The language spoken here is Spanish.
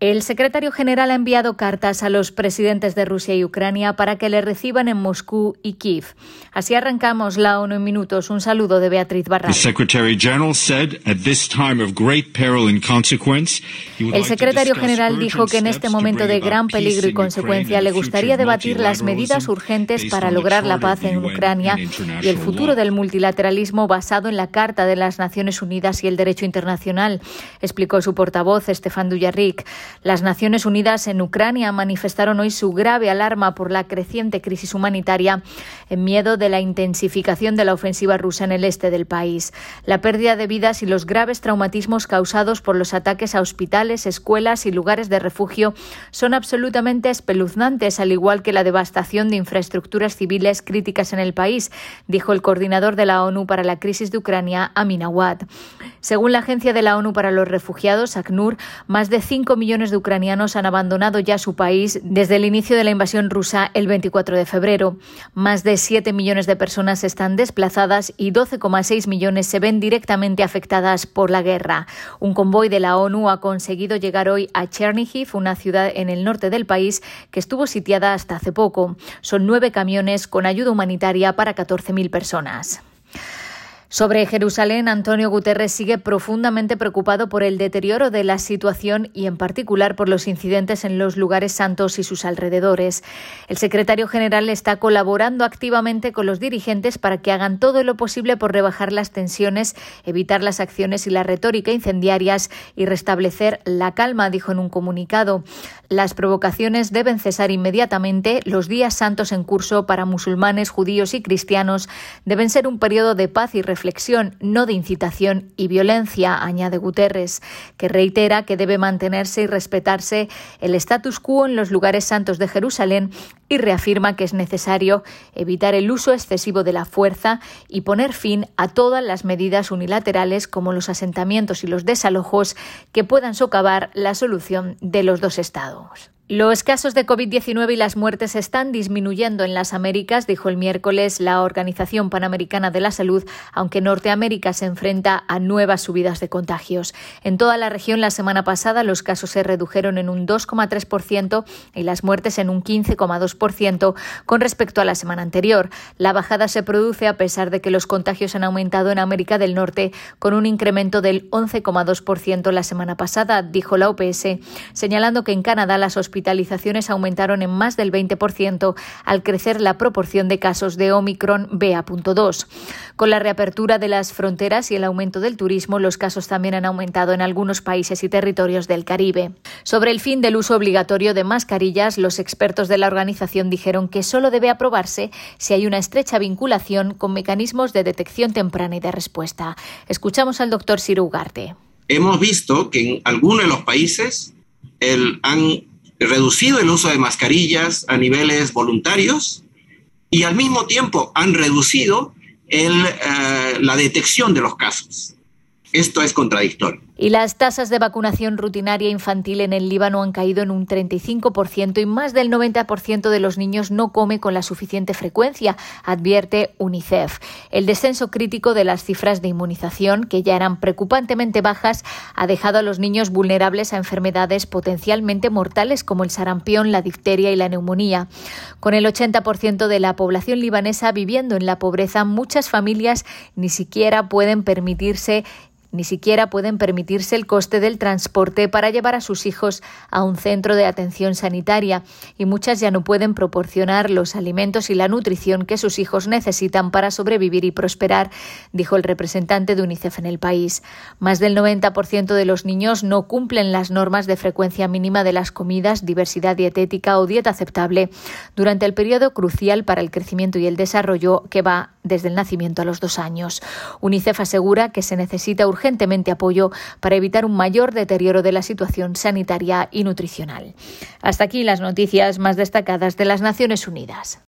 El secretario general ha enviado cartas a los presidentes de Rusia y Ucrania para que le reciban en Moscú y Kiev. Así arrancamos la ONU en minutos. Un saludo de Beatriz Barral. El secretario general dijo que en este momento de gran peligro y consecuencia le gustaría debatir las medidas urgentes para lograr la paz en Ucrania y el futuro del multilateralismo basado en la Carta de las Naciones Unidas y el derecho internacional, explicó su portavoz Stefan Dujarric. Las Naciones Unidas en Ucrania manifestaron hoy su grave alarma por la creciente crisis humanitaria en miedo de la intensificación de la ofensiva rusa en el este del país. La pérdida de vidas y los graves traumatismos causados por los ataques a hospitales, escuelas y lugares de refugio son absolutamente espeluznantes, al igual que la devastación de infraestructuras civiles críticas en el país, dijo el coordinador de la ONU para la crisis de Ucrania, Amin Awad. Según la Agencia de la ONU para los Refugiados, ACNUR, más de 5 millones de ucranianos han abandonado ya su país desde el inicio de la invasión rusa el 24 de febrero. Más de 7 millones de personas están desplazadas y 12,6 millones se ven directamente afectadas por la guerra. Un convoy de la ONU ha conseguido llegar hoy a Chernihiv, una ciudad en el norte del país que estuvo sitiada hasta hace poco. Son nueve camiones con ayuda humanitaria para 14.000 personas. Sobre Jerusalén, Antonio Guterres sigue profundamente preocupado por el deterioro de la situación y en particular por los incidentes en los lugares santos y sus alrededores. El secretario general está colaborando activamente con los dirigentes para que hagan todo lo posible por rebajar las tensiones, evitar las acciones y la retórica incendiarias y restablecer la calma, dijo en un comunicado. Las provocaciones deben cesar inmediatamente. Los días santos en curso para musulmanes, judíos y cristianos deben ser un periodo de paz y no de incitación y violencia, añade Guterres, que reitera que debe mantenerse y respetarse el status quo en los lugares santos de Jerusalén y reafirma que es necesario evitar el uso excesivo de la fuerza y poner fin a todas las medidas unilaterales como los asentamientos y los desalojos que puedan socavar la solución de los dos estados. Los casos de COVID-19 y las muertes están disminuyendo en las Américas, dijo el miércoles la Organización Panamericana de la Salud, aunque Norteamérica se enfrenta a nuevas subidas de contagios. En toda la región la semana pasada los casos se redujeron en un 2,3% y las muertes en un 15,2% con respecto a la semana anterior. La bajada se produce a pesar de que los contagios han aumentado en América del Norte con un incremento del 11,2% la semana pasada, dijo la OPS, señalando que en Canadá las hospitales hospitalizaciones aumentaron en más del 20% al crecer la proporción de casos de Omicron BA.2. Con la reapertura de las fronteras y el aumento del turismo, los casos también han aumentado en algunos países y territorios del Caribe. Sobre el fin del uso obligatorio de mascarillas, los expertos de la organización dijeron que solo debe aprobarse si hay una estrecha vinculación con mecanismos de detección temprana y de respuesta. Escuchamos al doctor Ciro Ugarte. Hemos visto que en algunos de los países el, han reducido el uso de mascarillas a niveles voluntarios y al mismo tiempo han reducido el, eh, la detección de los casos. Esto es contradictorio. Y las tasas de vacunación rutinaria infantil en el Líbano han caído en un 35% y más del 90% de los niños no come con la suficiente frecuencia, advierte UNICEF. El descenso crítico de las cifras de inmunización, que ya eran preocupantemente bajas, ha dejado a los niños vulnerables a enfermedades potencialmente mortales como el sarampión, la difteria y la neumonía. Con el 80% de la población libanesa viviendo en la pobreza, muchas familias ni siquiera pueden permitirse ni siquiera pueden permitirse el coste del transporte para llevar a sus hijos a un centro de atención sanitaria y muchas ya no pueden proporcionar los alimentos y la nutrición que sus hijos necesitan para sobrevivir y prosperar, dijo el representante de UNICEF en el país. Más del 90% de los niños no cumplen las normas de frecuencia mínima de las comidas, diversidad dietética o dieta aceptable durante el periodo crucial para el crecimiento y el desarrollo que va desde el nacimiento a los dos años. UNICEF asegura que se necesita urgentemente apoyo para evitar un mayor deterioro de la situación sanitaria y nutricional. Hasta aquí las noticias más destacadas de las Naciones Unidas.